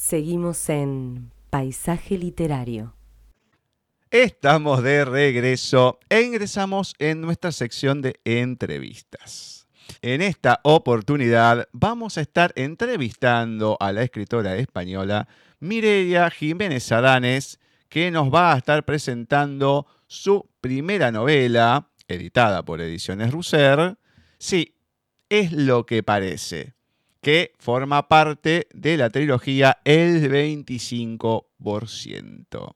Seguimos en Paisaje Literario. Estamos de regreso e ingresamos en nuestra sección de entrevistas. En esta oportunidad vamos a estar entrevistando a la escritora española Mireia Jiménez Adanes, que nos va a estar presentando su primera novela, editada por Ediciones Russer. Sí, es lo que parece que forma parte de la trilogía El 25%.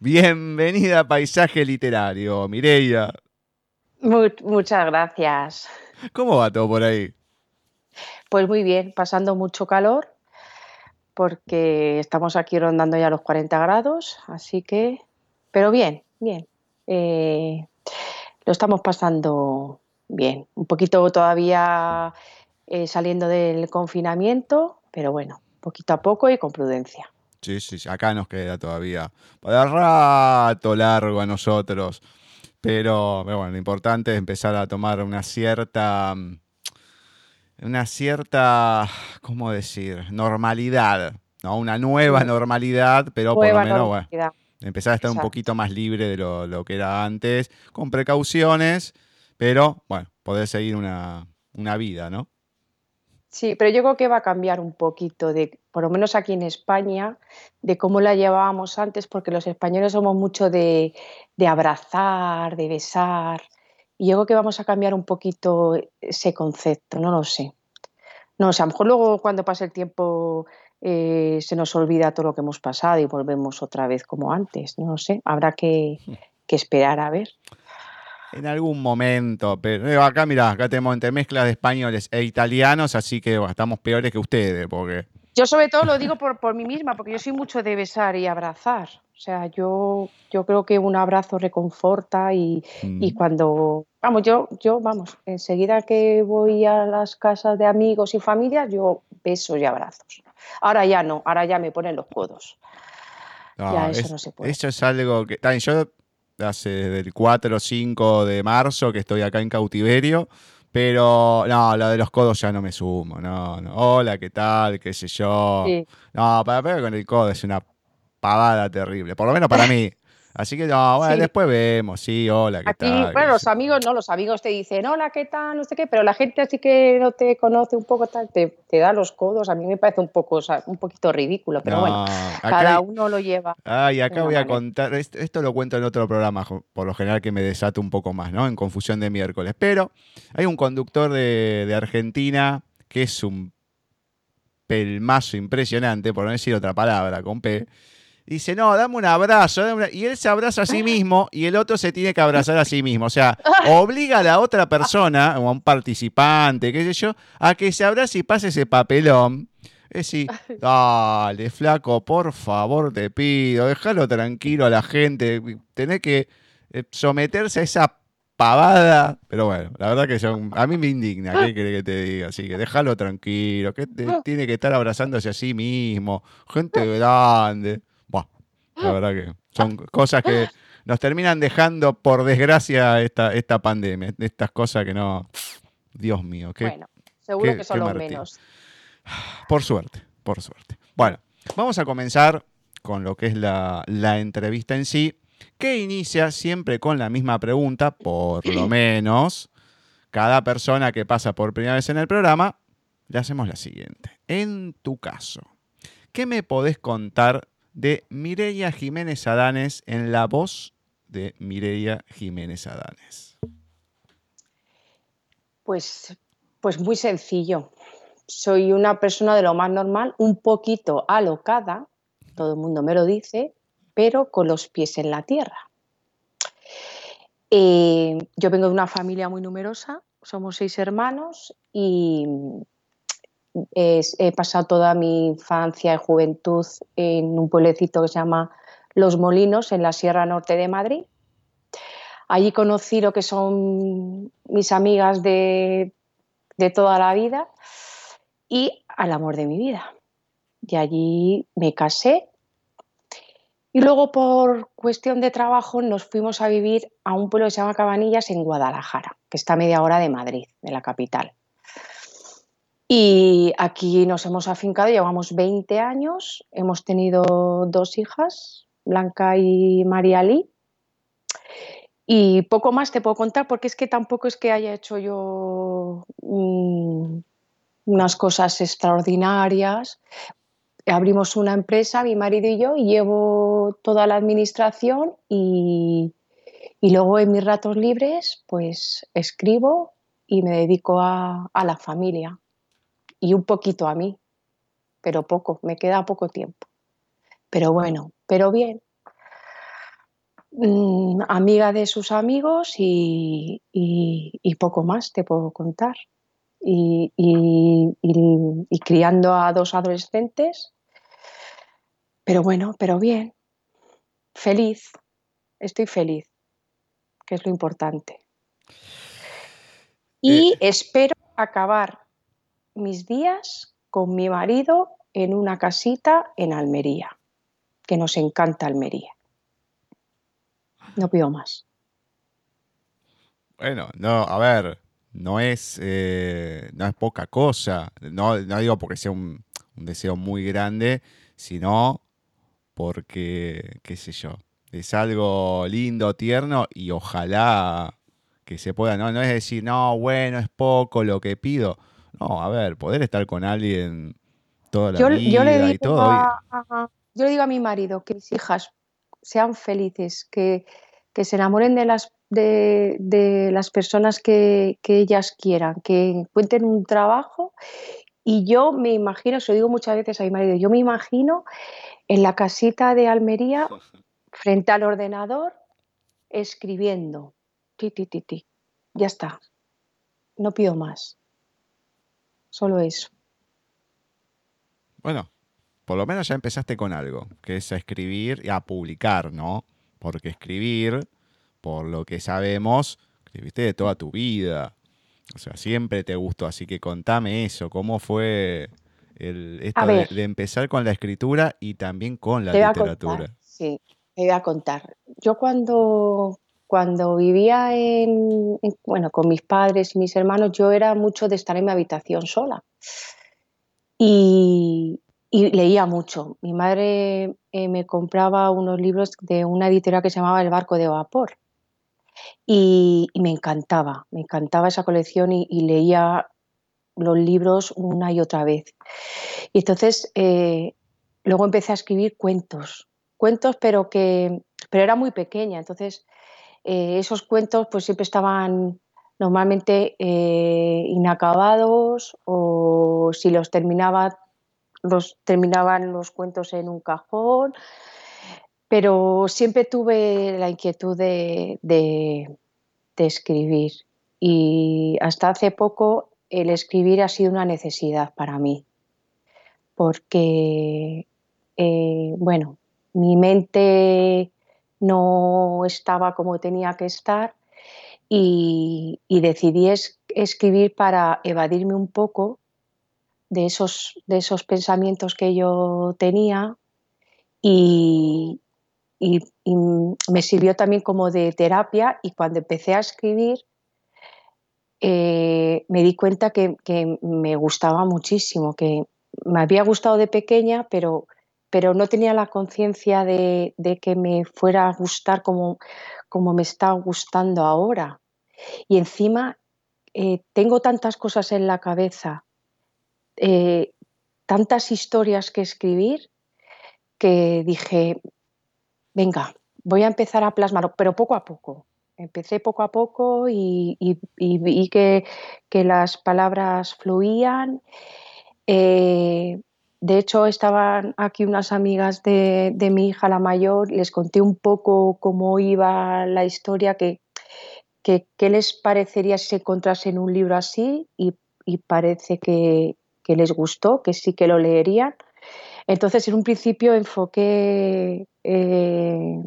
Bienvenida a Paisaje Literario, Mireia. muchas gracias. ¿Cómo va todo por ahí? Pues muy bien, pasando mucho calor, porque estamos aquí rondando ya los 40 grados, así que, pero bien, bien. Eh, lo estamos pasando bien. Un poquito todavía eh, saliendo del confinamiento, pero bueno, poquito a poco y con prudencia. Sí, sí, acá nos queda todavía para rato largo a nosotros. Pero, bueno, lo importante es empezar a tomar una cierta, una cierta, ¿cómo decir? Normalidad, ¿no? Una nueva normalidad, pero por lo menos, bueno, empezar a estar un poquito más libre de lo, lo, que era antes, con precauciones, pero, bueno, poder seguir una, una vida, ¿no? Sí, pero yo creo que va a cambiar un poquito, de, por lo menos aquí en España, de cómo la llevábamos antes, porque los españoles somos mucho de, abrazar, de besar, y yo creo que vamos a cambiar un poquito ese concepto, no lo sé. No o a lo mejor luego cuando pase el tiempo eh, se nos olvida todo lo que hemos pasado y volvemos otra vez como antes, no lo sé, habrá que, que esperar a ver. En algún momento, pero eh, acá mira, acá tenemos entre mezclas de españoles e italianos, así que estamos peores que ustedes, porque... Yo sobre todo lo digo por, por mí misma, porque yo soy mucho de besar y abrazar. O sea, yo, yo creo que un abrazo reconforta y, y mm. cuando, vamos, yo, yo, vamos, enseguida que voy a las casas de amigos y familias, yo besos y abrazos. Ahora ya no, ahora ya me ponen los codos. ya eso no se puede. Eso es algo que, también yo hace desde el 4 o 5 de marzo que estoy acá en cautiverio. Pero no, la de los codos ya no me sumo. No, no. Hola, ¿qué tal? ¿Qué sé yo? No, para pegar con el codo es una pavada terrible. Por lo menos para mí. Así que no, bueno, después vemos, sí, hola, ¿qué tal? Bueno, los amigos, no, los amigos te dicen, hola, ¿qué tal? No sé qué, pero la gente así que no te conoce un poco, tal, te, te da los codos. A mí me parece un poco, un poquito ridículo, pero bueno, cada uno lo lleva. Ay, acá voy a contar, esto, lo cuento en otro programa, por lo general que me desato un poco más, ¿no? En Confusión de Miércoles. Pero hay un conductor de, de Argentina que es un pelmazo impresionante, por no decir otra palabra, con P dice, no, dame un abrazo. Y él se abraza a sí mismo y el otro se tiene que abrazar a sí mismo. O sea, obliga a la otra persona, o a un participante, qué sé yo, a que se abrace y pase ese papelón. Es decir, dale, flaco, por favor, te pido, déjalo tranquilo a la gente. Tenés que eh, someterse a esa pavada. Pero bueno, la verdad que a mí me indigna, ¿qué quiere que te diga? Así que déjalo tranquilo, que tiene que estar abrazándose a sí mismo. Gente grande. La verdad que son cosas que nos terminan dejando, por desgracia, esta, esta pandemia. Estas cosas que no. Dios mío. Qué, bueno, seguro que son los menos. Por suerte, por suerte. Bueno, vamos a comenzar con lo que es la, la entrevista en sí, que inicia siempre con la misma pregunta, por lo menos. Cada persona que pasa por primera vez en el programa, le hacemos la siguiente. En tu caso, ¿qué me podés contar de Mireia Jiménez Adanes en la voz de Mireia Jiménez Adanes? Pues, pues muy sencillo. Soy una persona de lo más normal, un poquito alocada, todo el mundo me lo dice, pero con los pies en la tierra. Eh, yo vengo de una familia muy numerosa, somos seis hermanos y he pasado toda mi infancia y juventud en un pueblecito que se llama Los Molinos, en la Sierra Norte de Madrid. Allí conocí lo que son mis amigas de, toda la vida y al amor de mi vida. Y allí me casé y luego por cuestión de trabajo nos fuimos a vivir a un pueblo que se llama Cabanillas en Guadalajara, que está a media hora de Madrid, de la capital. Y aquí nos hemos afincado, llevamos 20 años, hemos tenido dos hijas, Blanca y María Lee. Y poco más te puedo contar porque es que tampoco es que haya hecho yo mm, unas cosas extraordinarias. Abrimos una empresa, mi marido y yo, y llevo toda la administración y, y luego en mis ratos libres pues escribo y me dedico a, a la familia y un poquito a mí, pero poco, me queda poco tiempo. Pero bueno, pero bien. Mm, amiga de sus amigos y, poco más te puedo contar. Y, y, criando a dos adolescentes. Pero bueno, pero bien. Feliz. Estoy feliz, que es lo importante. Y eh. espero acabar mis días con mi marido en una casita en Almería, que nos encanta Almería. No pido más. Bueno, no, a ver, no es, eh, no es poca cosa. No, no digo porque sea un, deseo muy grande, sino porque, qué sé yo, es algo lindo, tierno y ojalá que se pueda, ¿no? No es decir, no, bueno, es poco lo que pido. No, a ver, poder estar con alguien toda la vida y todo. yo le digo a mi marido que mis hijas sean felices, que, se enamoren de las, de, las personas que, ellas quieran, que encuentren un trabajo. Y yo me imagino, se lo digo muchas veces a mi marido, yo me imagino en la casita de Almería, frente al ordenador, escribiendo. Ti, ti, ti, ti. Ya está. No pido más. Solo eso. Bueno, por lo menos ya empezaste con algo, que es a escribir y a publicar, ¿no? Porque escribir, por lo que sabemos, escribiste de toda tu vida. O sea, siempre te gustó, así que contame eso, cómo fue el, esto de, empezar con la escritura y también con la literatura. sí, te voy a contar. Yo cuando, cuando vivía en, bueno, con mis padres y mis hermanos, yo era mucho de estar en mi habitación sola. Y, leía mucho. Mi madre eh, me compraba unos libros de una editorial que se llamaba El Barco de Vapor. Y, me encantaba, me encantaba esa colección y, leía los libros una y otra vez. Y entonces eh, luego empecé a escribir cuentos, cuentos pero que pero era muy pequeña, entonces eh, esos cuentos pues siempre estaban normalmente eh, inacabados o si los terminaba los terminaban los cuentos en un cajón. Pero siempre tuve la inquietud de, de, escribir y hasta hace poco el escribir ha sido una necesidad para mí porque eh, bueno mi mente no estaba como tenía que estar y, decidí escribir para evadirme un poco de esos, de esos pensamientos que yo tenía y, me sirvió también como de terapia y cuando empecé a escribir eh, me di cuenta que, que, me gustaba muchísimo, que me había gustado de pequeña, pero pero no tenía la conciencia de, que me fuera a gustar como, como me está gustando ahora. Y encima eh, tengo tantas cosas en la cabeza, eh, tantas historias que escribir, que dije, venga, voy a empezar a plasmarlo, pero poco a poco. Empecé poco a poco y, vi que, las palabras fluían. Eh, de hecho, estaban aquí unas amigas de, mi hija, la mayor, les conté un poco cómo iba la historia, que, qué les parecería si se encontrasen un libro así y, parece que, les gustó, que sí que lo leerían. Entonces, en un principio enfoqué eh,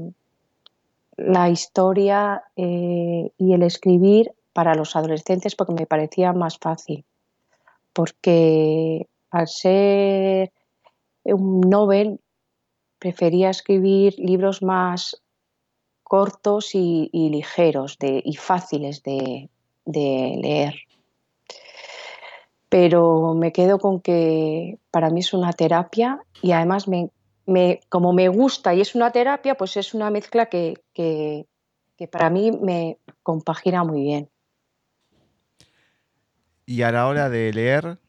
la historia eh, y el escribir para los adolescentes porque me parecía más fácil. Porque al ser un novel, prefería escribir libros más cortos y, ligeros y fáciles de, leer. pero me quedo con que para mí es una terapia y además me, como me gusta y es una terapia, pues es una mezcla que, que, para mí me compagina muy bien. Y a la hora de leer,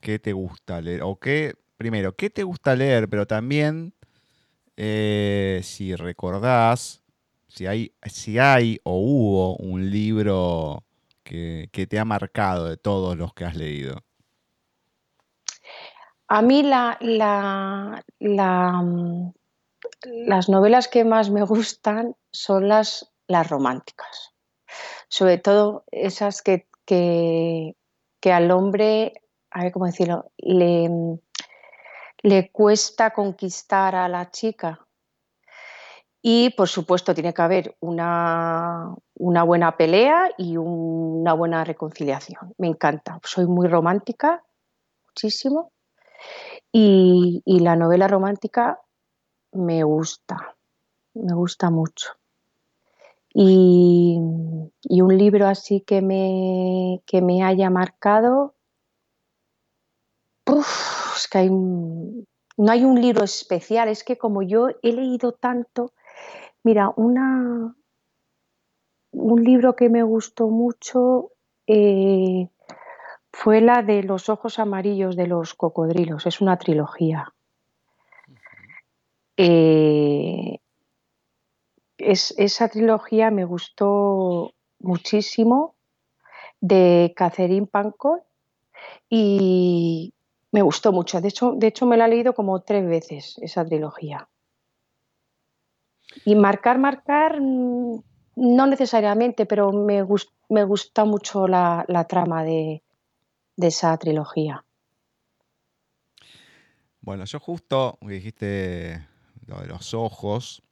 ¿qué te gusta leer? O qué, primero, ¿qué te gusta leer? Pero también, eh, si recordás, si hay, si hay o hubo un libro que, te ha marcado de todos los que has leído? A mí la, la, las novelas que más me gustan son las, las románticas, sobre todo esas que, que, al hombre, a ver cómo decirlo, le, cuesta conquistar a la chica y por supuesto tiene que haber una, buena pelea y una buena reconciliación. Me encanta. Soy muy romántica, muchísimo. Y, la novela romántica me gusta, me gusta mucho. Y, un libro así que me, que me haya marcado, es que no hay un libro especial, es que como yo he leído tanto, Mira, una, un libro que me gustó mucho eh, fue la de Los ojos amarillos de los cocodrilos. Es una trilogía. Eh, esa trilogía me gustó muchísimo de Catherine Pancol y me gustó mucho. De hecho, de hecho, me la he leído como tres veces esa trilogía. Y marcar, marcar, mm, no necesariamente, pero me, me gusta mucho la, trama de, esa trilogía. Bueno, yo justo dijiste lo de los ojos,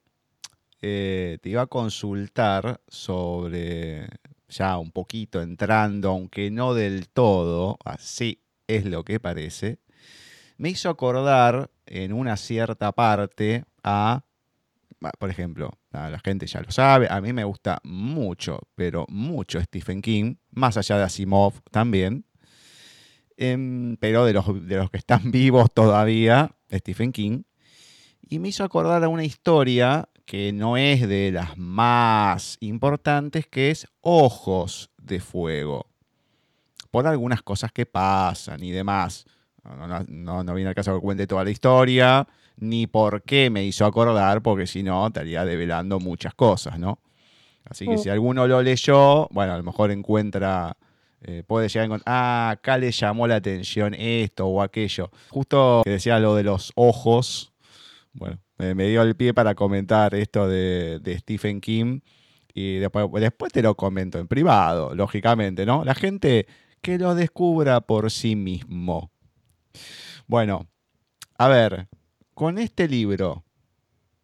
eh, te iba a consultar sobre, ya un poquito entrando, aunque no del todo, así es lo que parece, me hizo acordar en una cierta parte a por ejemplo, la gente ya lo sabe, a mí me gusta mucho, pero mucho Stephen King, más allá de Asimov también, em, pero de los, de los que están vivos todavía, Stephen King, y me hizo acordar a una historia que no es de las más importantes, que es Ojos de Fuego, por algunas cosas que pasan y demás. No, no, no viene al caso que cuente toda la historia, ni por qué me hizo acordar, porque si no estaría develando muchas cosas, ¿no? Así que mm. si alguno lo leyó, bueno, a lo mejor encuentra, eh, puede llegar a encontrar, ah, acá le llamó la atención esto o aquello. Justo que decía lo de los ojos, bueno, me dio el pie para comentar esto de, de Stephen King y después, después te lo comento en privado, lógicamente, ¿no? La gente que lo descubra por sí mismo. Bueno, a ver, con este libro,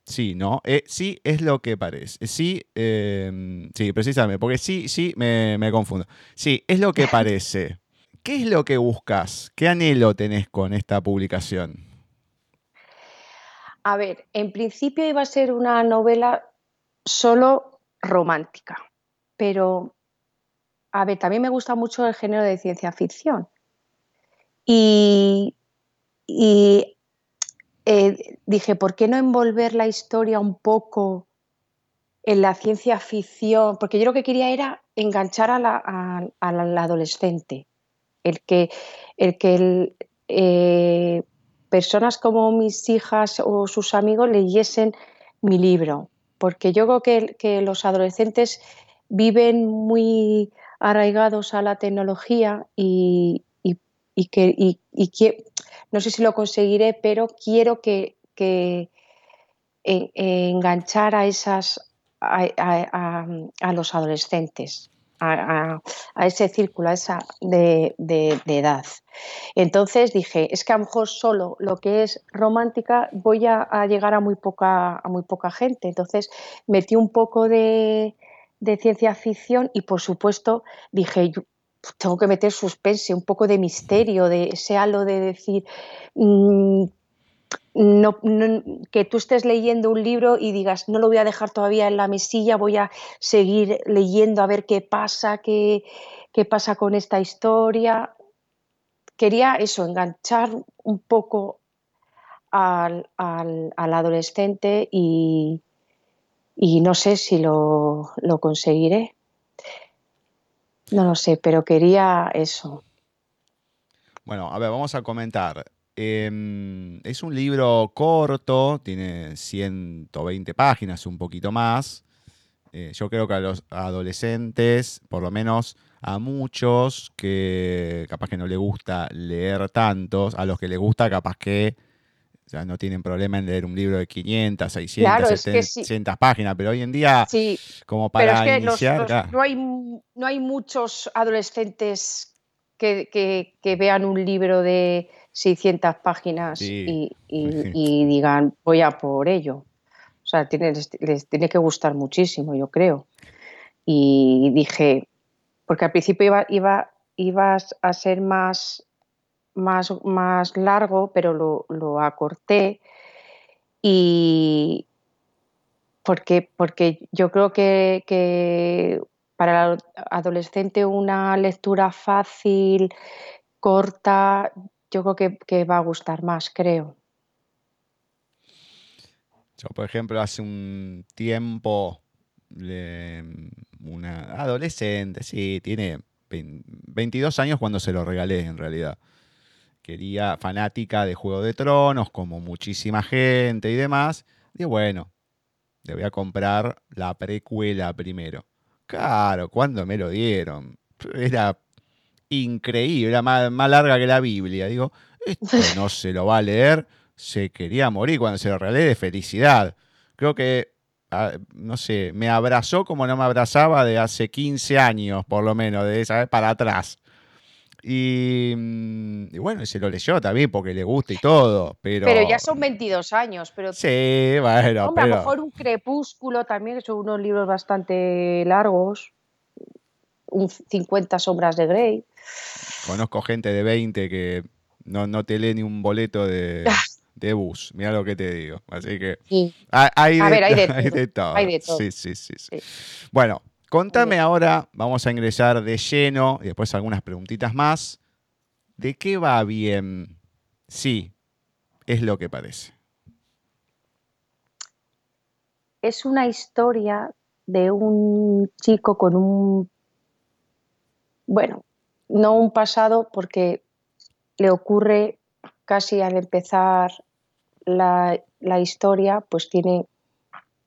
sí, ¿no? Eh, sí es lo que parece. Sí, em, sí, precisamente, porque sí, sí, me, confundo. Sí, es lo que parece. ¿Qué es lo que buscas? ¿Qué anhelo tenés con esta publicación? A ver, en principio iba a ser una novela solo romántica, pero, a ver, también me gusta mucho el género de ciencia ficción. Y, eh, dije, ¿por qué no envolver la historia un poco en la ciencia ficción? Porque yo lo que quería era enganchar a la, adolescente, el que, el que eh, personas como mis hijas o sus amigos leyesen mi libro, porque yo creo que los adolescentes viven muy arraigados a la tecnología y, que, no sé si lo conseguiré, pero quiero que, enganchar a esas a, los adolescentes. A, ese círculo, a esa de, edad. Entonces dije, es que a lo mejor solo lo que es romántica voy a, llegar a muy poca, a muy poca gente. Entonces metí un poco de, de ciencia ficción y por supuesto dije, tengo que meter suspense, un poco de misterio, de ese halo de decir, mm, no, que tú estés leyendo un libro y digas, no lo voy a dejar todavía en la mesilla, voy a seguir leyendo a ver qué pasa, qué, qué pasa con esta historia. quería eso, enganchar un poco al, al, adolescente y, y, no sé si lo, lo conseguiré. No lo sé, pero quería eso. Bueno, a ver, vamos a comentar. Em, es un libro corto, tiene 120 páginas, un poquito más. Eh, yo creo que a los adolescentes, por lo menos a muchos que capaz que no le gusta leer tantos, a los que les gusta capaz que no tienen problema en leer un libro de 500, 600, 700 páginas, pero hoy en día, como para iniciar... no, hay, no hay muchos adolescentes que, vean un libro de 600 páginas y, digan, voy a por ello. O sea, les, tiene que gustar muchísimo, yo creo. Y dije, porque al principio iba, iba, ibas a ser más, más, más largo, pero lo, lo acorté. Y porque, porque yo creo que, que para el adolescente una lectura fácil, corta, yo creo que, va a gustar más, creo. Yo, por ejemplo, hace un tiempo, una adolescente, sí, tiene 22 años cuando se lo regalé en realidad. Quería fanática de Juego de Tronos, como muchísima gente y demás. Y bueno, le voy a comprar la precuela primero. Claro, cuando me lo dieron. Era increíble, era más, larga que la Biblia. Digo, esto no se lo va a leer. Se quería morir cuando se lo regalé de felicidad. Creo que, no sé, me abrazó como no me abrazaba de hace 15 años, por lo menos, de esa vez para atrás. Mm, y, bueno, se lo leyó también porque le gusta y todo, pero... Pero ya son 22 años, pero... Sí, bueno, Hombre, a lo mejor un crepúsculo también, que son unos libros bastante largos, un 50 sombras de Grey. Conozco gente de 20 que no, te lee ni un boleto de, bus, mira lo que te digo. Así que... Hay, a ver, hay de, todo. Hay de todo. sí, sí, sí. sí. Bueno, Contame ahora, vamos a ingresar de lleno y después algunas preguntitas más. ¿De qué va bien? Sí, es lo que parece. Es una historia de un chico con un, bueno, no un pasado porque le ocurre casi al empezar la, la historia, pues tiene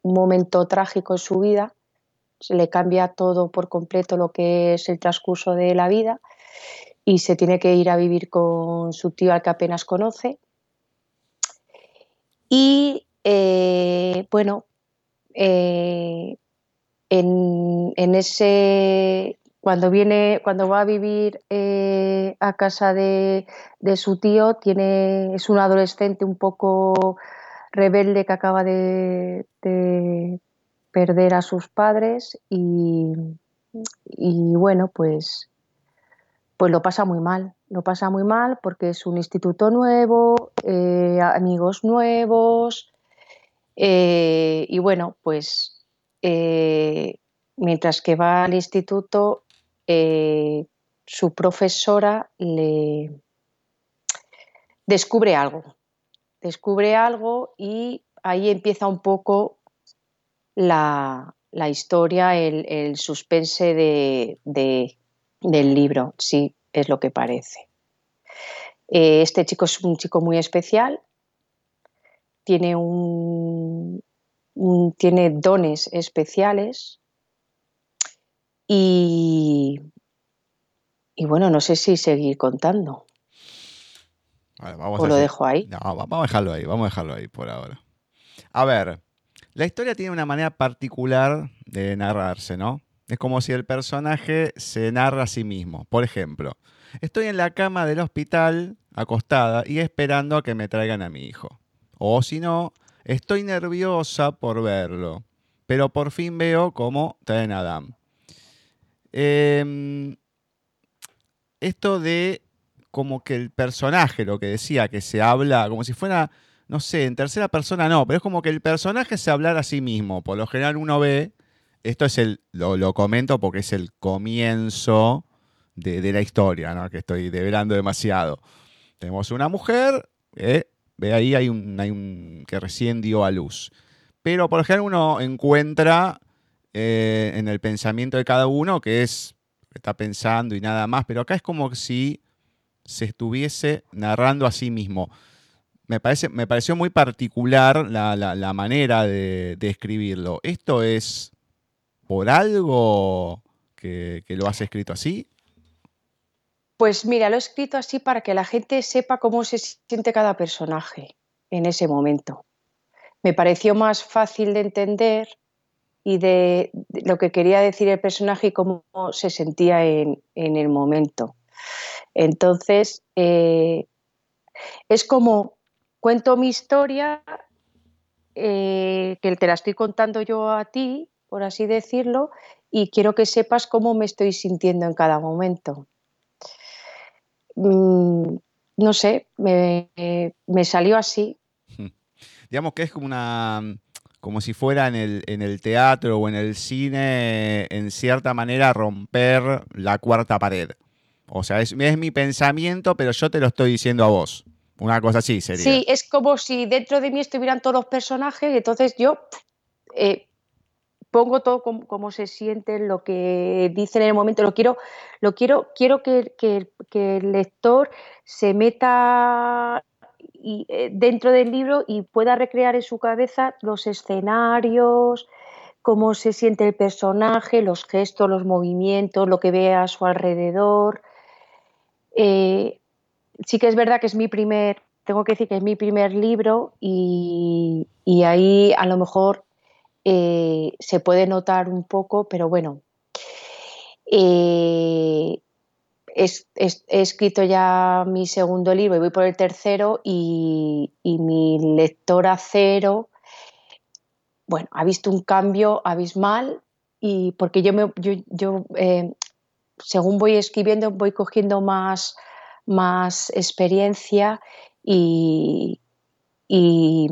un momento trágico en su vida se le cambia todo por completo lo que es el transcurso de la vida y se tiene que ir a vivir con su tío al que apenas conoce. Y eh, bueno, eh, en, ese cuando viene, cuando va a vivir eh, a casa de, su tío, tiene, es un adolescente un poco rebelde que acaba de, perder a sus padres y, bueno, pues, pues lo pasa muy mal. Lo pasa muy mal porque es un instituto nuevo, eh, amigos nuevos eh, y bueno, pues eh, mientras que va al instituto, su profesora le descubre algo. Descubre algo y ahí empieza un poco la, historia, el, suspense de, del libro, sí, es lo que parece. Eh, este chico es un chico muy especial, tiene, un, tiene dones especiales y, y bueno, no sé si seguir contando. o lo dejo ahí. No, vamos a dejarlo ahí, vamos a dejarlo ahí por ahora. A ver, la historia tiene una manera particular de narrarse, ¿no? Es como si el personaje se narra a sí mismo. Por ejemplo, estoy en la cama del hospital, acostada, y esperando a que me traigan a mi hijo. O si no, estoy nerviosa por verlo, pero por fin veo cómo traen a Adam. Em, esto de como que el personaje, lo que decía, que se habla como si fuera no sé, en tercera persona no, pero es como que el personaje se hablar a sí mismo. Por lo general uno ve, esto es el, lo, comento porque es el comienzo de, la historia, ¿no? que estoy develando demasiado. Tenemos una mujer, eh, ve ahí hay un, hay un que recién dio a luz. Pero por ejemplo uno encuentra eh, en el pensamiento de cada uno que es, está pensando y nada más, pero acá es como si se estuviese narrando a sí mismo. Me, parece, me pareció muy particular la, manera de, escribirlo. ¿Esto es por algo que, que lo has escrito así? Pues mira, lo he escrito así para que la gente sepa cómo se siente cada personaje en ese momento. Me pareció más fácil de entender y de, lo que quería decir el personaje y cómo se sentía en, el momento. Entonces, eh, es como cuento mi historia, eh, que te la estoy contando yo a ti, por así decirlo, y quiero que sepas cómo me estoy sintiendo en cada momento. Mm, no sé, me, salió así. Digamos que es como una como si fuera en el, en el teatro o en el cine, en cierta manera, romper la cuarta pared. O sea, es, mi pensamiento, pero yo te lo estoy diciendo a vos. Una cosa así sería. Sí, es como si dentro de mí estuvieran todos los personajes, entonces yo eh, pongo todo como, se siente, lo que dicen en el momento, lo quiero, lo quiero, quiero que, el lector se meta eh, dentro del libro y pueda recrear en su cabeza los escenarios, cómo se siente el personaje, los gestos, los movimientos, lo que ve a su alrededor. Eh, sí que es verdad que es mi primer, tengo que decir que es mi primer libro y, y ahí a lo mejor eh, se puede notar un poco, pero bueno, eh, he escrito ya mi segundo libro y voy por el tercero y, mi lectora cero, bueno, ha visto un cambio abismal y porque yo, me, yo, eh, según voy escribiendo voy cogiendo más, más experiencia y, y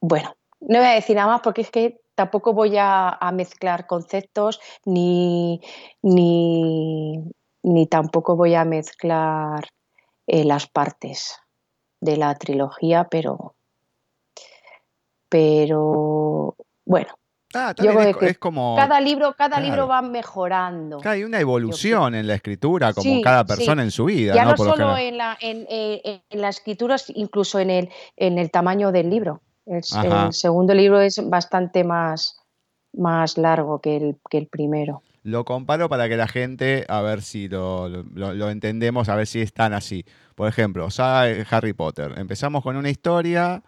bueno, no voy a decir nada más porque es que tampoco voy a, mezclar conceptos ni, ni, tampoco voy a mezclar eh, las partes de la trilogía, pero, pero bueno. Ah, es, como cada libro, cada libro va mejorando. hay una evolución en la escritura, como cada persona en su vida. Ya no, solo en la, en, eh, en la escritura, incluso en el, en el tamaño del libro. El, segundo libro es bastante más, más largo que el, que el primero. Lo comparo para que la gente, a ver si lo, lo, entendemos, a ver si están así. Por ejemplo, Harry Potter. Empezamos con una historia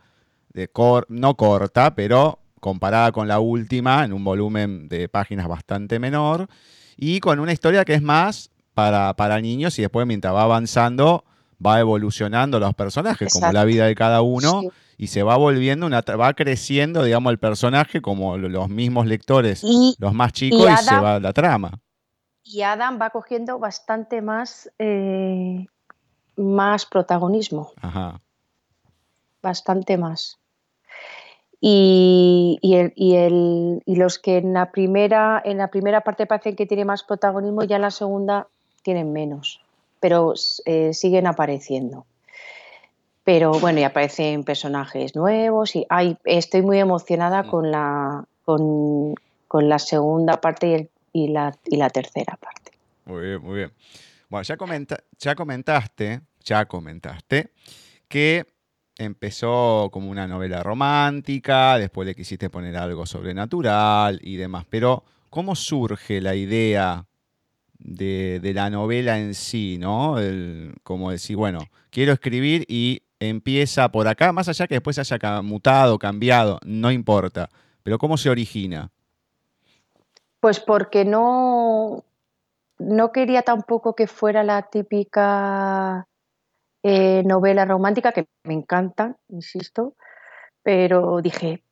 de no corta, pero comparada con la última, en un volumen de páginas bastante menor, y con una historia que es más para, para niños y después mientras va avanzando va evolucionando los personajes, como la vida de cada uno y se va volviendo, una, va creciendo, digamos, el personaje como los mismos lectores, los más chicos, y, se va la trama. Y Adam va cogiendo bastante más, eh, más protagonismo. Ajá. Bastante más. Y, el, y, el, y, los que en la primera en la primera parte parecen que tiene más protagonismo ya en la segunda tienen menos pero eh, siguen apareciendo pero bueno, y aparecen personajes nuevos y estoy muy emocionada mm. con la, con, la segunda parte y, la, y la tercera parte. Muy bien, muy bien. Bueno, ya, ya comentaste, ya comentaste que empezó como una novela romántica, después le quisiste poner algo sobrenatural y demás, pero ¿cómo surge la idea de, la novela en sí, ¿no? como decir, bueno, quiero escribir y empieza por acá, más allá que después haya mutado, cambiado, no importa. Pero ¿cómo se origina? Pues porque no, no quería tampoco que fuera la típica eh, novela romántica, que me encanta, insisto, pero dije,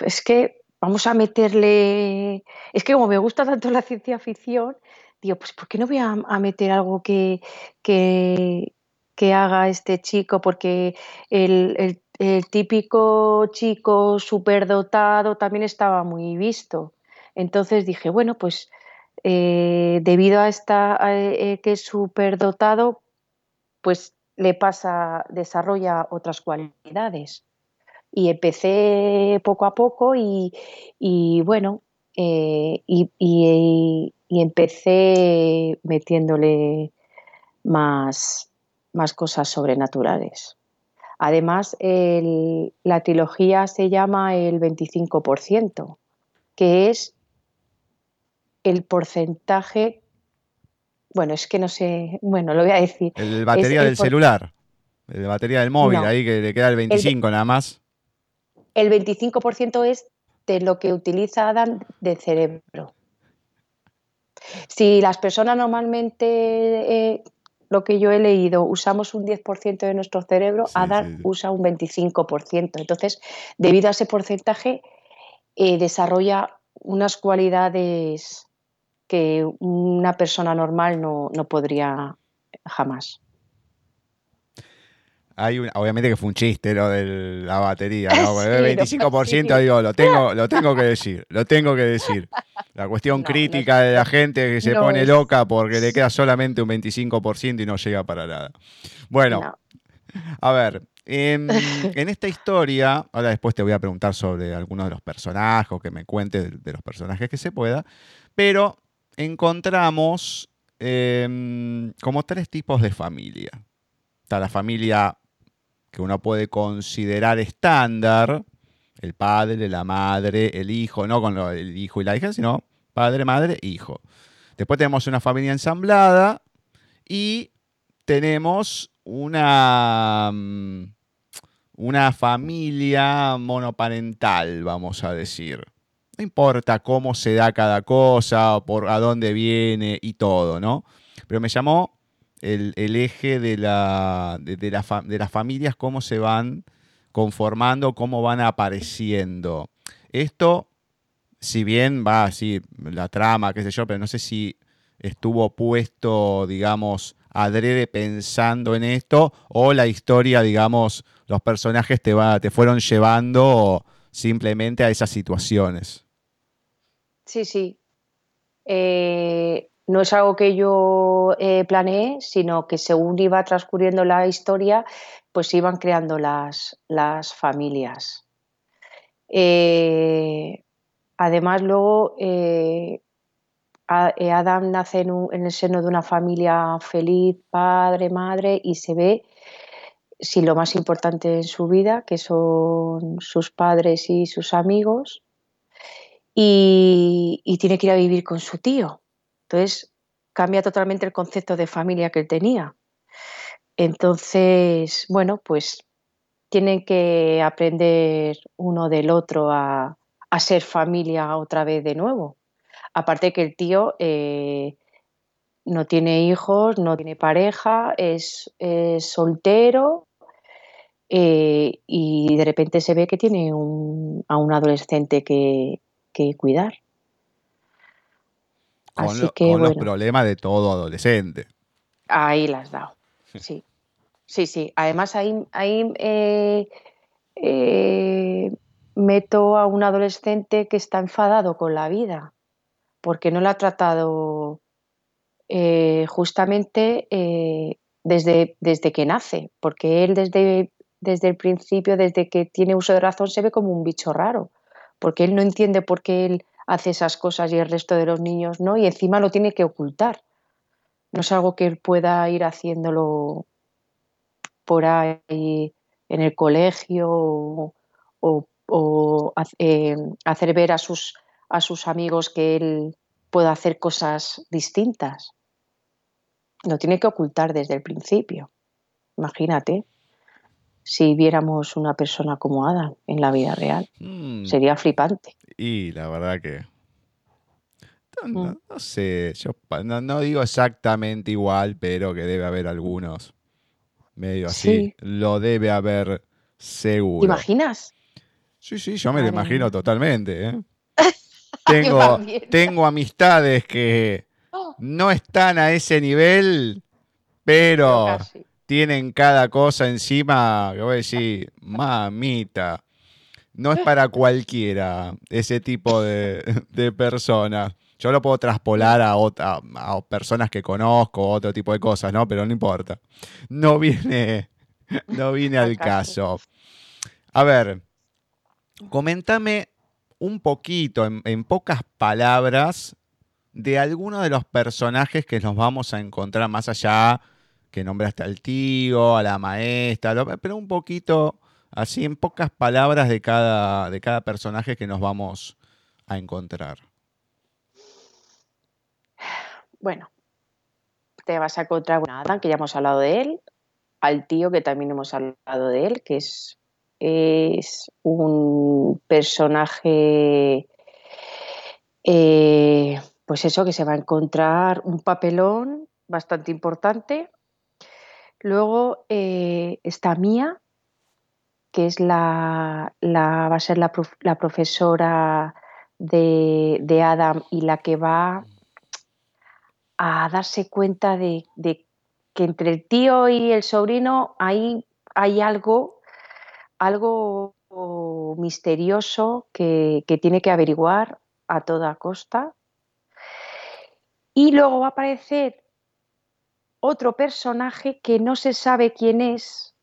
es que vamos a meterle, es que como me gusta tanto la ciencia ficción, digo, pues ¿por qué no voy a, meter algo que, que, que haga este chico, porque el, típico chico superdotado también estaba muy visto. Entonces dije, bueno, pues eh, debido a esta eh, que es superdotado, pues le pasa, desarrolla otras cualidades. Y empecé poco a poco y, bueno, y, empecé metiéndole más, más cosas sobrenaturales. Además, la trilogía se llama el 25%, que es el porcentaje, bueno, es que no sé, bueno, lo voy a decir. El batería del celular, el batería del móvil, ahí que le queda el 25 nada más. El 25% es de lo que utiliza Adam de cerebro. Si las personas normalmente eh, lo que yo he leído, usamos un 10% de nuestro cerebro, Adam usa un 25%. Entonces, debido a ese porcentaje, eh, desarrolla unas cualidades que una persona normal no, podría jamás. Hay obviamente que fue un chiste lo de la batería, ¿no? el 25% digo, lo tengo, lo tengo que decir, lo tengo que decir. La cuestión crítica de la gente que se pone loca porque le queda solamente un 25% y no llega para nada. Bueno, a ver, en, en, esta historia, ahora después te voy a preguntar sobre algunos de los personajes, que me cuentes de los personajes que se pueda, pero encontramos em, como tres tipos de familia. Está la familia que uno puede considerar estándar, el padre, la madre, el hijo, no con el hijo y la hija, sino padre, madre, hijo. Después tenemos una familia ensamblada y tenemos una, mm, una familia monoparental, vamos a decir. No importa cómo se da cada cosa, por a dónde viene y todo, ¿no? Pero me llamó el, eje de, la, de, las familias, cómo se van conformando, cómo van apareciendo. Esto, si bien va así, la trama, qué sé yo, pero no sé si estuvo puesto, digamos, adrede pensando en esto, o la historia, digamos, los personajes te, va, te fueron llevando simplemente a esas situaciones. Sí, sí. Eh, no es algo que yo eh, planeé, sino que según iba transcurriendo la historia, pues iban creando las, las familias. Eh, además, luego Adam nace en, en, el seno de una familia feliz, padre, madre, y se ve si lo más importante en su vida, que son sus padres y sus amigos, y, tiene que ir a vivir con su tío. Entonces cambia totalmente el concepto de familia que él tenía. Entonces, bueno, pues tienen que aprender uno del otro a, ser familia otra vez de nuevo. Aparte que el tío eh, no tiene hijos, no tiene pareja, es, soltero eh, y de repente se ve que tiene a un adolescente que, que cuidar. Con, los problemas de todo adolescente. Ahí las has dado. Sí. Sí, sí. Además, ahí, ahí eh, eh, meto a un adolescente que está enfadado con la vida, porque no la ha tratado eh, justamente desde, desde que nace, porque él desde, desde el principio, desde que tiene uso de razón, se ve como un bicho raro porque él no entiende por qué él hace esas cosas y el resto de los niños no, y encima lo tiene que ocultar. No es algo que él pueda ir haciéndolo por ahí en el colegio o, eh, hacer ver a sus, a sus amigos que él pueda hacer cosas distintas. Lo tiene que ocultar desde el principio. Imagínate si viéramos una persona como Adam en la vida real. Mm. Sería flipante. Y la verdad que... No, mm. sé, yo no, digo exactamente igual, pero que debe haber algunos medio así. Lo debe haber seguro. ¿Te imaginas? Sí, sí, yo me lo imagino totalmente. ¿eh? tengo, tengo amistades que oh. no están a ese nivel, pero tienen cada cosa encima, que voy a decir, mamita. No es para cualquiera ese tipo de, de personas. Yo lo puedo traspolar a, otra, a personas que conozco, otro tipo de cosas, ¿no? Pero no importa. No viene, no viene al caso. A ver, comentame un poquito, en, pocas palabras, de alguno de los personajes que nos vamos a encontrar más allá, que nombraste al tío, a la maestra, pero un poquito así, en pocas palabras de cada, de cada personaje que nos vamos a encontrar. Bueno, te vas a encontrar con Adam, que ya hemos hablado de él, al tío, que también hemos hablado de él, que es es un personaje, eh, pues eso, que se va a encontrar un papelón bastante importante. Luego eh, está Mía, que es la, va a ser la, profesora de, Adam y la que va a darse cuenta de, de, que entre el tío y el sobrino hay, hay algo algo misterioso que, tiene que averiguar a toda costa. Y luego va a aparecer otro personaje que no se sabe quién es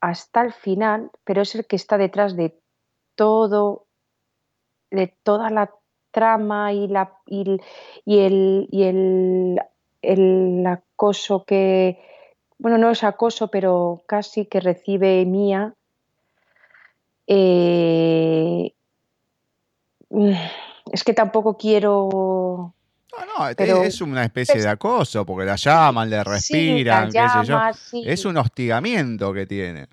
hasta el final, pero es el que está detrás de todo, de toda la trama y, la, y, el, y el, el, acoso que, bueno, no es acoso, pero casi que recibe Mía eh, mm, es que tampoco quiero. No, no, es una especie de acoso, porque la llaman, le respiran, qué sé yo. Es un hostigamiento que tiene.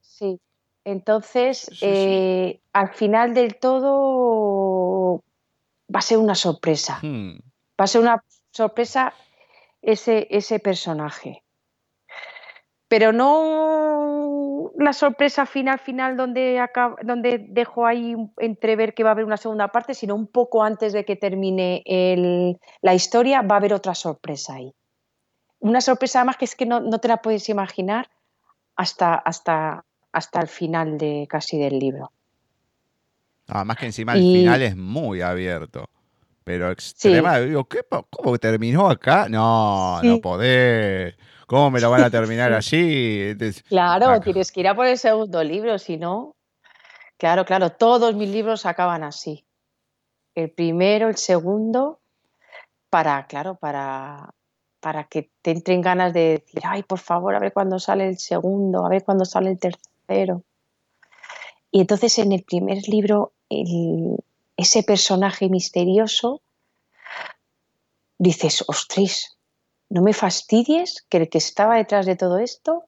Sí. Entonces, eh, al final del todo va a ser una sorpresa. Hmm. Va a ser una sorpresa ese, ese personaje. Pero no la sorpresa final, final, donde, donde dejo ahí entrever que va a haber una segunda parte, sino un poco antes de que termine la historia, va a haber otra sorpresa ahí. Una sorpresa además que es que no, te la puedes imaginar hasta, hasta, hasta el final de casi del libro. Además que encima el final es muy abierto. Pero extrema, digo, ¿qué, ¿cómo terminó acá? No, no podés. ¿Cómo me lo van a terminar así? claro, tienes que ir a por el segundo libro, si no. Claro, claro, todos mis libros acaban así. El primero, el segundo, para, claro, para, para que te entren ganas de decir, ay, por favor, a ver cuándo sale el segundo, a ver cuándo sale el tercero. Y entonces en el primer libro, ese personaje misterioso, dices, ostras, no me fastidies que el que estaba detrás de todo esto,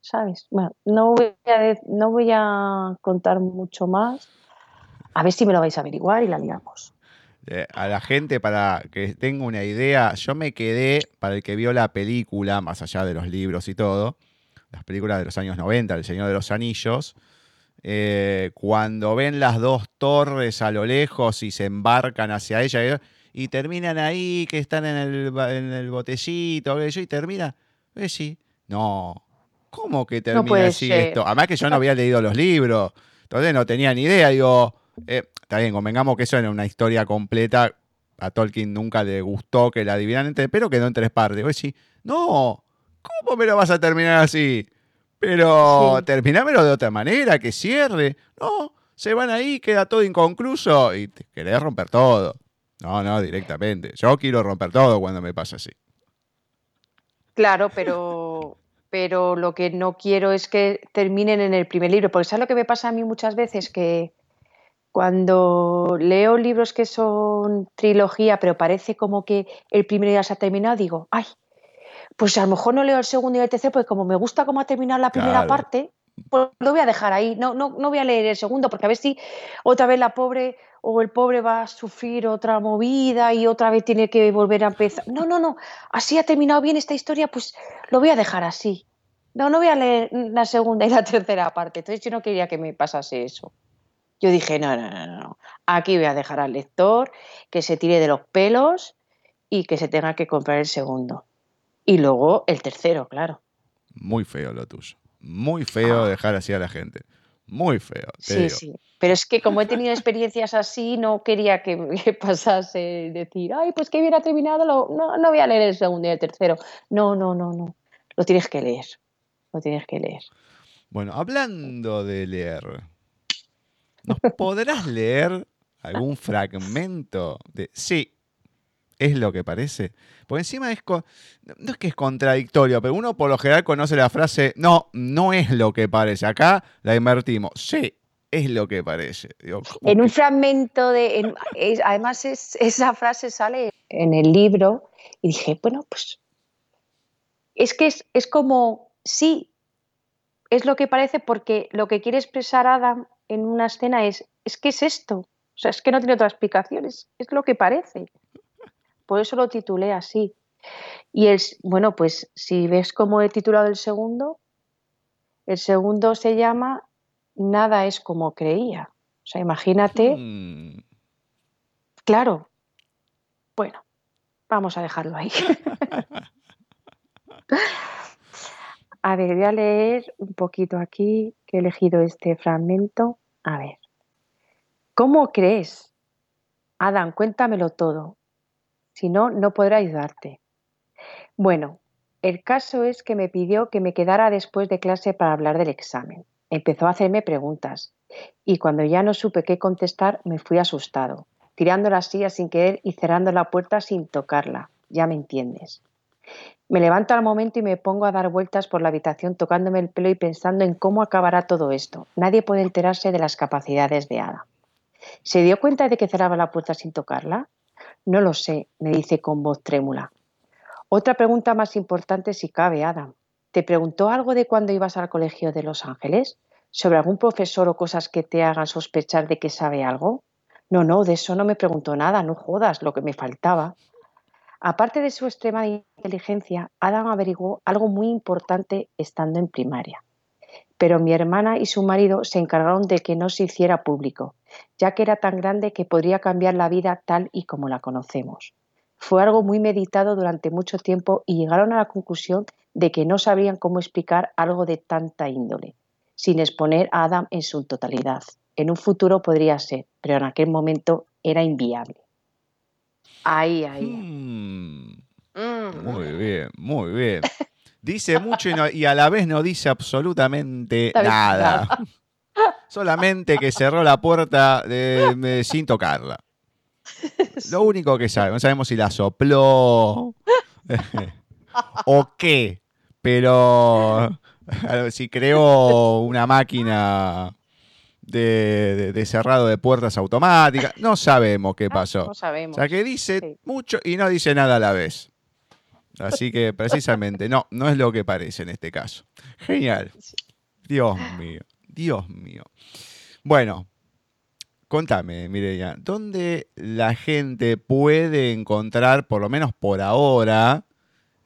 ¿sabes? Bueno, no voy a, no voy a contar mucho más. A ver si me lo vais a averiguar y la liamos. Eh, a la gente, para que tenga una idea, yo me quedé, para el que vio la película, más allá de los libros y todo, las películas de los años 90, El Señor de los Anillos, eh, cuando ven las dos torres a lo lejos y se embarcan hacia ella, y terminan ahí, que están en el, en el botellito, y termina. Eh, sí, no. ¿Cómo que termina así esto? Además que yo no había leído los libros, entonces no tenía ni idea. Digo, eh, está bien, convengamos que eso era una historia completa. A Tolkien nunca le gustó que la adivinaran, pero quedó en tres partes. Oye, sí, no, ¿cómo me lo vas a terminar así? Pero terminámelo de otra manera, que cierre. No, se van ahí, queda todo inconcluso y te querés romper todo. No, no, directamente. Yo quiero romper todo cuando me pasa así. Claro, pero, pero lo que no quiero es que terminen en el primer libro, porque ¿sabes lo que me pasa a mí muchas veces? Que cuando leo libros que son trilogía, pero parece como que el primero ya se ha terminado, digo, ay, pues a lo mejor no leo el segundo y el tercero, porque como me gusta cómo ha terminado la primera parte, pues lo voy a dejar ahí, no, no, no voy a leer el segundo, porque a ver si otra vez la pobre o el pobre va a sufrir otra movida y otra vez tiene que volver a empezar. No, no, no, así ha terminado bien esta historia, pues lo voy a dejar así. No, no voy a leer la segunda y la tercera parte. Entonces yo no quería que me pasase eso. Yo dije, no, no, no, no. Aquí voy a dejar al lector que se tire de los pelos y que se tenga que comprar el segundo. Y luego el tercero, claro. Muy feo lo tuyo. Muy feo ah. dejar así a la gente. muy feo. sí, sí. Pero es que como he tenido experiencias así, no quería que, pasase decir, ay, pues que bien ha terminado, no, no voy a leer el segundo y el tercero. No, no, no, no. Lo tienes que leer. Lo tienes que leer. Bueno, hablando de leer, ¿nos podrás leer algún fragmento de... Sí, es lo que parece. Porque encima es... No es que es contradictorio, pero uno por lo general conoce la frase, no, no es lo que parece. Acá la invertimos. Sí, es lo que parece. en un fragmento de... además esa frase sale en el libro y dije, bueno, pues es que es, es como, sí, es lo que parece porque lo que quiere expresar Adam en una escena es, es que es esto. O sea, es que no tiene otra explicación, es, es lo que parece. Por eso lo titulé así. Y es, bueno, pues si ves cómo he titulado el segundo, el segundo se llama Nada es como creía. O sea, imagínate. Hmm. Claro. Bueno, vamos a dejarlo ahí. a ver, voy a leer un poquito aquí, que he elegido este fragmento. A ver. ¿Cómo crees? Adam, cuéntamelo todo. Si no, no podrá ayudarte. Bueno, el caso es que me pidió que me quedara después de clase para hablar del examen. Empezó a hacerme preguntas y cuando ya no supe qué contestar me fui asustado, tirando la silla sin querer y cerrando la puerta sin tocarla. Ya me entiendes. Me levanto al momento y me pongo a dar vueltas por la habitación tocándome el pelo y pensando en cómo acabará todo esto. Nadie puede enterarse de las capacidades de Ada. ¿Se dio cuenta de que cerraba la puerta sin tocarla? No lo sé, me dice con voz trémula. Otra pregunta más importante si cabe, Adam. ¿Te preguntó algo de cuando ibas al colegio de Los Ángeles? ¿Sobre algún profesor o cosas que te hagan sospechar de que sabe algo? No, no, de eso no me preguntó nada, no jodas, lo que me faltaba. Aparte de su extrema inteligencia, Adam averiguó algo muy importante estando en primaria. Pero mi hermana y su marido se encargaron de que no se hiciera público, ya que era tan grande que podría cambiar la vida tal y como la conocemos. Fue algo muy meditado durante mucho tiempo y llegaron a la conclusión de que no sabrían cómo explicar algo de tanta índole, sin exponer a Adam en su totalidad. En un futuro podría ser, pero en aquel momento era inviable. Ahí, ahí. Hmm. Mm. Muy bien, muy bien. Dice mucho y, a la vez no dice absolutamente nada. Solamente que cerró la puerta de, sin tocarla. Lo único que sabemos, no sabemos si la sopló o qué, pero si creó una máquina de, cerrado de puertas automáticas. No sabemos qué pasó. No sabemos. O sea, que dice mucho y no dice nada a la vez. Así que precisamente, no, no es lo que parece en este caso. Genial. Dios mío, Dios mío. Bueno, contame, Mireya, ¿dónde la gente puede encontrar, por lo menos por ahora,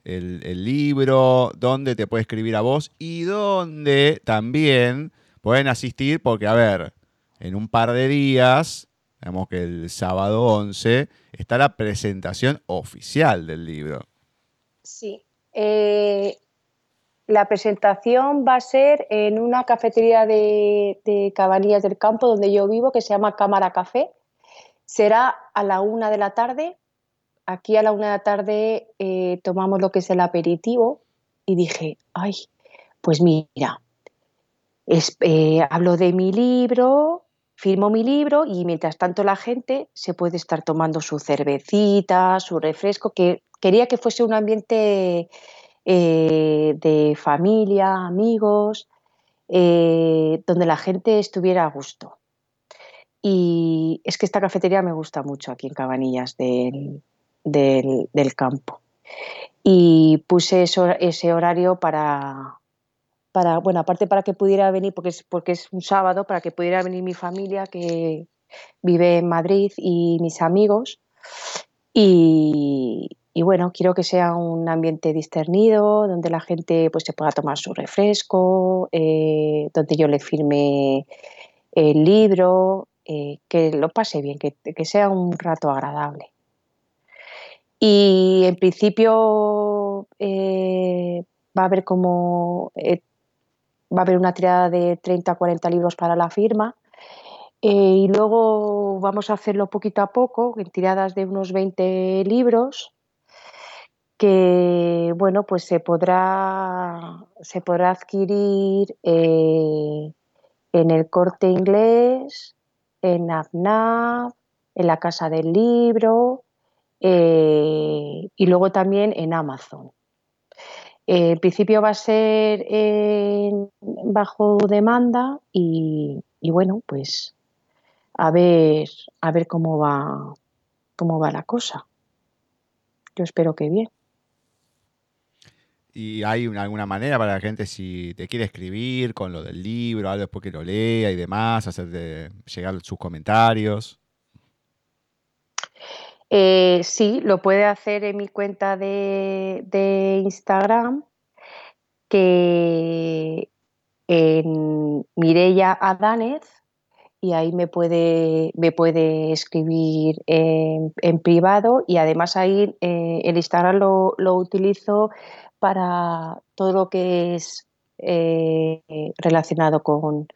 el, libro? ¿Dónde te puede escribir a vos? Y dónde también pueden asistir porque, a ver, en un par de días, digamos que el sábado 11, está la presentación oficial del libro. Sí. Eh, la presentación va a ser en una cafetería de, Cabanillas del Campo, donde yo vivo, que se llama Cámara Café. Será a la una de la tarde. Aquí a la una de la tarde eh, tomamos lo que es el aperitivo y dije, ay, pues mira, eh, hablo de mi libro, firmo mi libro y mientras tanto la gente se puede estar tomando su cervecita, su refresco, que quería que fuese un ambiente eh, de familia, amigos, eh, donde la gente estuviera a gusto. Y es que esta cafetería me gusta mucho aquí en Cabanillas del, del campo. Y puse ese horario para, bueno, aparte para que pudiera venir, porque es, porque es un sábado, para que pudiera venir mi familia que vive en Madrid y mis amigos. Y, bueno, quiero que sea un ambiente discernido, donde la gente pues, se pueda tomar su refresco, eh, donde yo le firme el libro, eh, que lo pase bien, que, sea un rato agradable. Y en principio eh, va a haber como va a haber una tirada de 30 a 40 libros para la firma. Y luego vamos a hacerlo poquito a poco, en tiradas de unos 20 libros, que bueno, pues se podrá, se podrá adquirir eh, en el corte inglés, en AFNAF, en la Casa del Libro eh, y luego también en Amazon. Eh, en principio va a ser bajo demanda y, bueno, pues a ver, a ver cómo va, cómo va la cosa. Yo espero que bien. ¿Y hay alguna manera para la gente, si te quiere escribir con lo del libro, algo después que lo lea y demás, hacerte llegar sus comentarios? Eh, sí, lo puede hacer en mi cuenta de, Instagram, que en Mireia y ahí me puede, me puede escribir en, privado y además ahí eh, el Instagram lo, lo, utilizo para todo lo que es eh, relacionado con,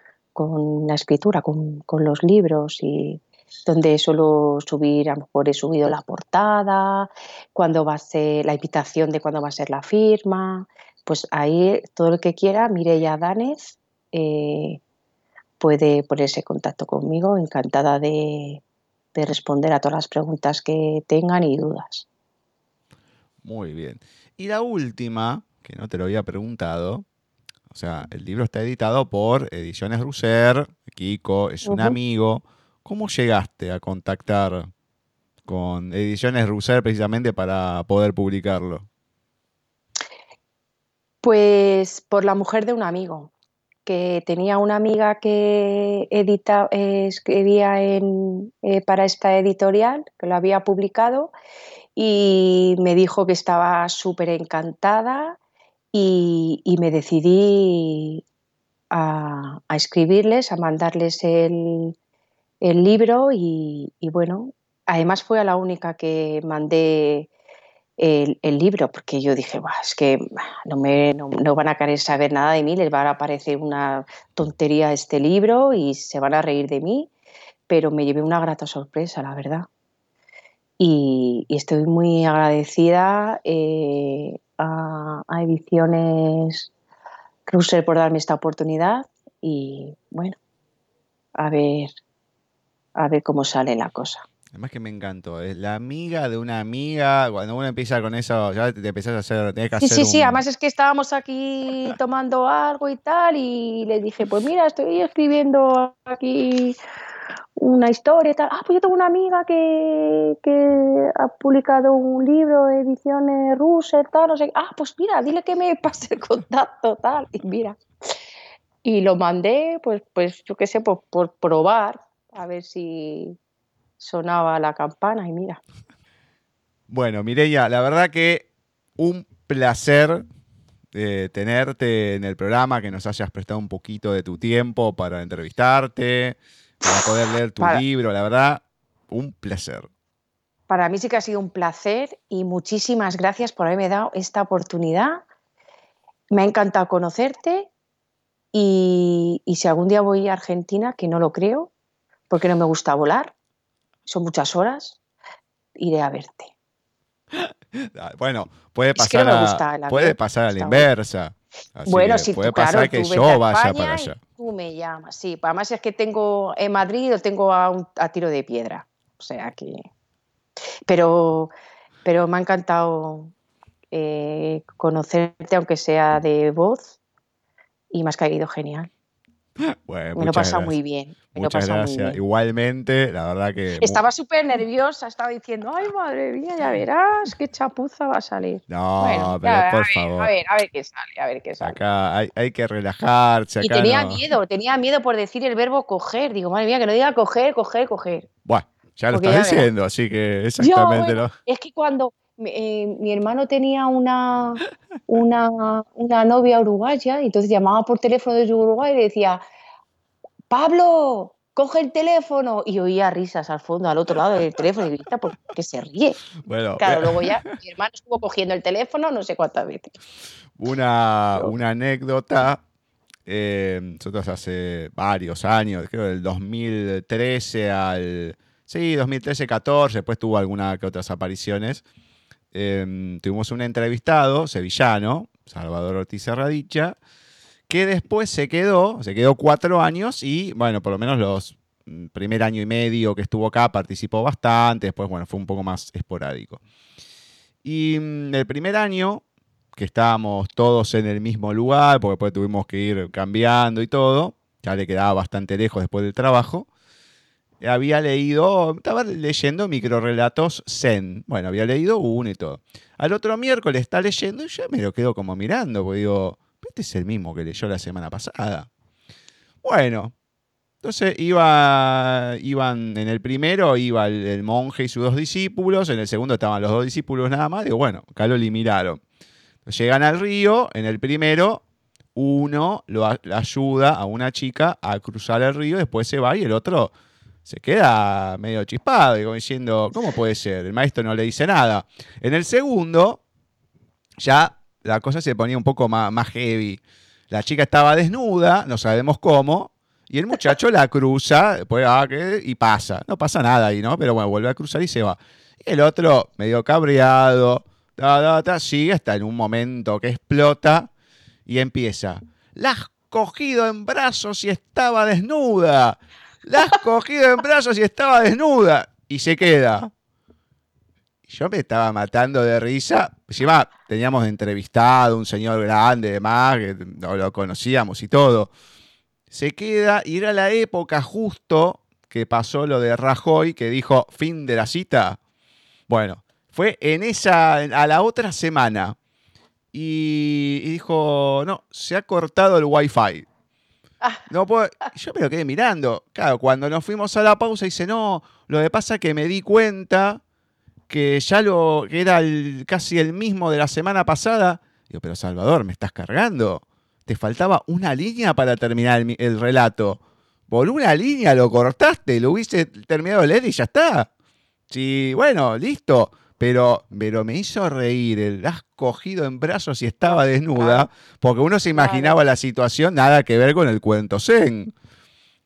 la escritura, con, los libros y donde suelo subir, a lo mejor he subido la portada, cuando va a ser la invitación de cuándo va a ser la firma, pues ahí todo el que quiera, Mireia Danez, eh, puede ponerse en contacto conmigo, encantada de, de responder a todas las preguntas que tengan y dudas. Muy bien. Y la última, que no te lo había preguntado, o sea, el libro está editado por Ediciones Russer, Kiko es un amigo. ¿Cómo llegaste a contactar con Ediciones Russer precisamente para poder publicarlo? Pues por la mujer de un amigo, que tenía una amiga que edita, escribía en, eh, para esta editorial, que lo había publicado, y me dijo que estaba súper encantada y, me decidí a, escribirles, a mandarles el, libro y, bueno, además fue a la única que mandé el, libro, porque yo dije, es que no, me, no, van a querer saber nada de mí, les va a parecer una tontería este libro y se van a reír de mí, pero me llevé una grata sorpresa, la verdad y, estoy muy agradecida eh, a, Ediciones Russell por darme esta oportunidad y bueno, a ver, a ver cómo sale la cosa. Además que me encantó, es la amiga de una amiga, cuando uno empieza con eso, ya te, empezás a hacer, que sí, Sí, sí, además es que estábamos aquí tomando algo y tal, y le dije, pues mira, estoy escribiendo aquí una historia y tal. Ah, pues yo tengo una amiga que, ha publicado un libro, ediciones rusas, tal, no sé. Ah, pues mira, dile que me pase el contacto, tal. Y mira. Y lo mandé, pues, pues yo qué sé, por, por probar, a ver si sonaba la campana y mira. Bueno, Mireya, la verdad que un placer eh, tenerte en el programa, que nos hayas prestado un poquito de tu tiempo para entrevistarte para poder leer tu libro. La verdad, un placer. Para mí sí que ha sido un placer y muchísimas gracias por haberme dado esta oportunidad. Me ha encantado conocerte y, si algún día voy a Argentina, que no lo creo, porque no me gusta volar, son muchas horas, iré a verte. Bueno, puede pasar, a, puede pasar a la inversa bueno, si puede pasar que yo vaya para allá. Tú me llamas, sí. Además es que tengo en Madrid lo tengo a, tiro de piedra. O sea que. Pero, pero me ha encantado eh, conocerte, aunque sea de voz, y me has caído genial. me lo he pasado muy bien. muchas gracias. Igualmente, la verdad que. Estaba súper nerviosa, estaba diciendo, ay madre mía, ya verás qué chapuza va a salir. No, pero por favor. A ver, a ver qué sale, a ver qué sale. Acá hay, que relajarse. y tenía miedo, tenía miedo por decir el verbo coger. Digo, madre mía, que no diga coger, coger, coger. Bueno, ya lo estás diciendo, así que exactamente lo. Es que cuando eh, mi hermano tenía una, una, una, novia uruguaya y entonces llamaba por teléfono desde Uruguay y le decía, Pablo, coge el teléfono y oía risas al fondo, al otro lado del teléfono y grita porque se ríe. Bueno, claro, luego ya mi hermano estuvo cogiendo el teléfono no sé cuántas veces. Una, una anécdota Eh, nosotros hace varios años, creo del 2013 al... Sí, 2013-14, después tuvo alguna que otras apariciones. Eh, tuvimos un entrevistado sevillano, Salvador Ortiz Serradicha, que después se quedó, se quedó cuatro años y, bueno, por lo menos los mm, primer año y medio que estuvo acá participó bastante, después, bueno, fue un poco más esporádico. Y mm, el primer año, que estábamos todos en el mismo lugar, porque después tuvimos que ir cambiando y todo, ya le quedaba bastante lejos después del trabajo, había leído, estaba leyendo microrelatos Zen. Bueno, había leído uno y todo. Al otro miércoles está leyendo y yo me lo quedo como mirando, porque digo, este es el mismo que leyó la semana pasada. Bueno, entonces iba, iban en el primero, iba el, monje y sus dos discípulos, en el segundo estaban los dos discípulos nada más, digo, bueno, Caloli miraron. Llegan al río, en el primero uno lo ayuda a una chica a cruzar el río, después se va y el otro se queda medio chispado, digo, diciendo, ¿cómo puede ser? El maestro no le dice nada. En el segundo, ya la cosa se ponía un poco más, heavy. La chica estaba desnuda, no sabemos cómo, y el muchacho la cruza, después, ah, y pasa. No pasa nada ahí, ¿no? Pero bueno, vuelve a cruzar y se va. Y el otro, medio cabreado, sigue hasta en un momento que explota y empieza. La has cogido en brazos y estaba desnuda. La has cogido en brazos y estaba desnuda. Y se queda. Yo me estaba matando de risa. Encima teníamos entrevistado un señor grande, demás, que no lo conocíamos y todo. Se queda y era la época justo que pasó lo de Rajoy, que dijo fin de la cita. Bueno, fue en esa, a la otra semana. Y, dijo, no, se ha cortado el wifi. No Yo me lo quedé mirando. Claro, cuando nos fuimos a la pausa, dice, no, lo que pasa es que me di cuenta que ya lo que era casi el mismo de la semana pasada. Digo, pero Salvador, ¿me estás cargando? Te faltaba una línea para terminar el, el relato. Por una línea lo cortaste, lo hubiese terminado de leer y ya está. Sí, bueno, listo pero, pero me hizo reír. El has cogido en brazos y estaba desnuda, porque uno se imaginaba la situación nada que ver con el cuento Zen.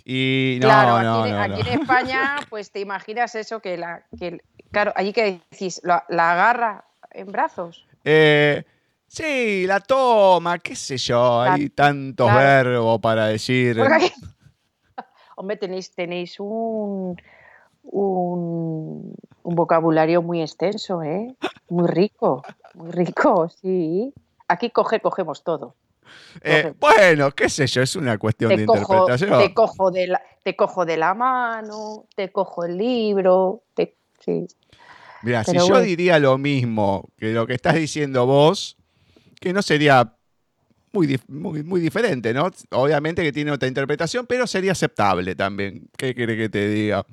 Y no, claro, no, aquí, no, aquí en España, pues te imaginas eso, que la, que, claro, allí que decís, la, agarra en brazos. Eh, sí, la toma, qué sé yo, hay tantos verbos para decir. Hombre, tenéis, tenéis un, un, vocabulario muy extenso, ¿eh? Muy rico, muy rico, sí. Aquí coge, cogemos todo. Eh, bueno, qué sé yo, es una cuestión de interpretación. Te cojo de, la, te cojo de la mano, te cojo el libro, sí. Mira, si yo diría lo mismo que lo que estás diciendo vos, que no sería muy, muy, muy, diferente, ¿no? Obviamente que tiene otra interpretación, pero sería aceptable también. ¿Qué quiere que te diga?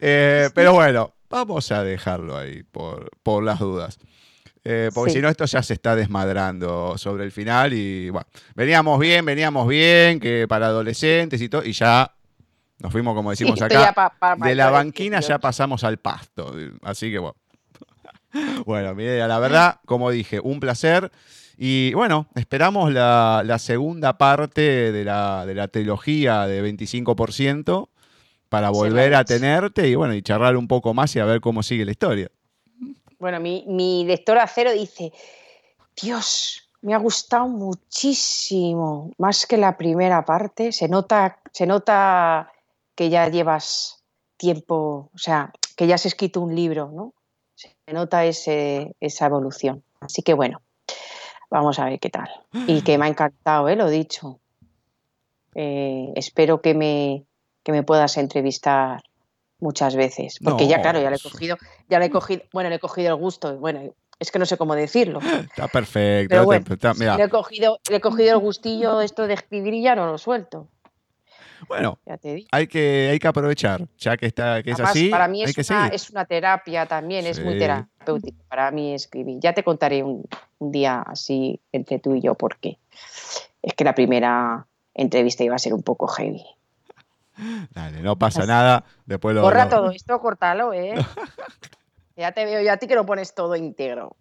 Eh, pero bueno, vamos a dejarlo ahí por, por las dudas. Eh, porque si no, esto ya se está desmadrando sobre el final y bueno, veníamos bien, veníamos bien, que para adolescentes y todo, y ya nos fuimos, como decimos acá, de la banquina ya pasamos al pasto. Así que bueno. Bueno, mire, la verdad, como dije, un placer. Y bueno, esperamos la, la segunda parte de la, de la trilogía de 25% para volver a tenerte y bueno, y charlar un poco más y a ver cómo sigue la historia. Bueno, mi, mi lector acero dice, Dios, me ha gustado muchísimo, más que la primera parte. Se nota, se nota que ya llevas tiempo, o sea, que ya has escrito un libro, ¿no? Se nota ese, esa evolución. Así que bueno, vamos a ver qué tal. Y que me ha encantado, ¿eh? lo dicho. Eh, espero que me, que me puedas entrevistar muchas veces. Porque ya, claro, ya le he cogido, ya le he cogido, bueno, le he cogido el gusto, bueno, es que no sé cómo decirlo. Está perfecto. Le, he cogido, le he cogido el gustillo esto de escribir y ya no lo suelto. Bueno, hay que, hay que aprovechar, ya que está que es así. Para mí es, una, es una terapia también, es muy terapéutico para mí escribir. Ya te contaré un, un, día así entre tú y yo, porque es que la primera entrevista iba a ser un poco heavy. Dale, no pasa nada. Después lo. Borra todo esto, cortalo, ¿eh? ya te veo yo a ti que lo pones todo íntegro.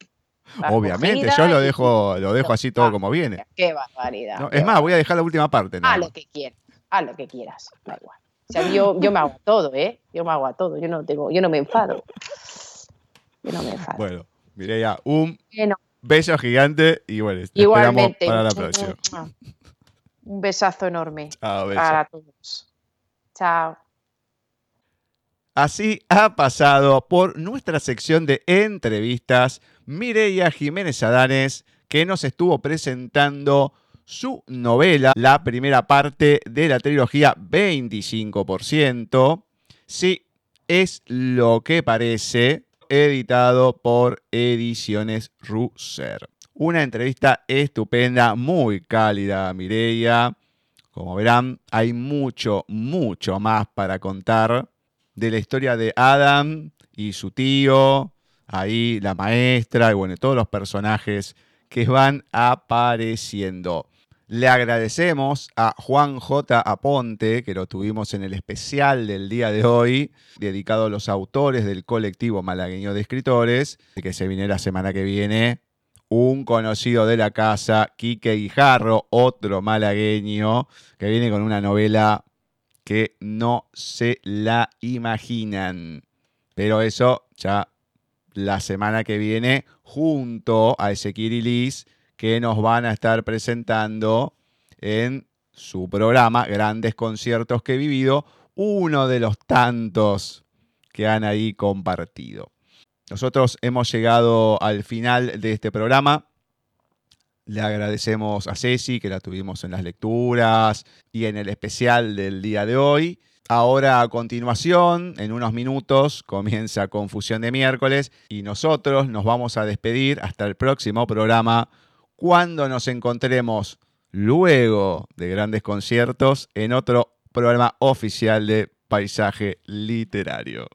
Obviamente, yo lo dejo, lo dejo así todo como viene. Qué barbaridad. No, es más, voy a dejar la última parte. Haz lo que quieras, haz lo que quieras, da igual. O sea, yo, yo me hago todo, ¿eh? Yo me hago a todo, yo no tengo, yo no me enfado. Yo no me enfado. Bueno, ya un beso gigante y bueno, Igualmente. esperamos para la próxima. Un besazo enorme Chao, para todos. Chao. Así ha pasado por nuestra sección de entrevistas Mireia Jiménez Adanes, que nos estuvo presentando su novela, la primera parte de la trilogía 25%. Sí, es lo que parece, editado por Ediciones Russer. Una entrevista estupenda, muy cálida, Mireia. Como verán, hay mucho, mucho más para contar de la historia de Adam y su tío, ahí la maestra y bueno, todos los personajes que van apareciendo. Le agradecemos a Juan J. Aponte, que lo tuvimos en el especial del día de hoy, dedicado a los autores del colectivo malagueño de escritores, que se viene la semana que viene un conocido de la casa, Quique Guijarro, otro malagueño, que viene con una novela que no se la imaginan. Pero eso ya la semana que viene, junto a Ezequiel y Liz, que nos van a estar presentando en su programa Grandes Conciertos que he vivido, uno de los tantos que han ahí compartido. Nosotros hemos llegado al final de este programa. Le agradecemos a Ceci, que la tuvimos en las lecturas y en el especial del día de hoy. Ahora a continuación, en unos minutos, comienza Confusión de miércoles y nosotros nos vamos a despedir hasta el próximo programa cuando nos encontremos luego de grandes conciertos en otro programa oficial de Paisaje Literario.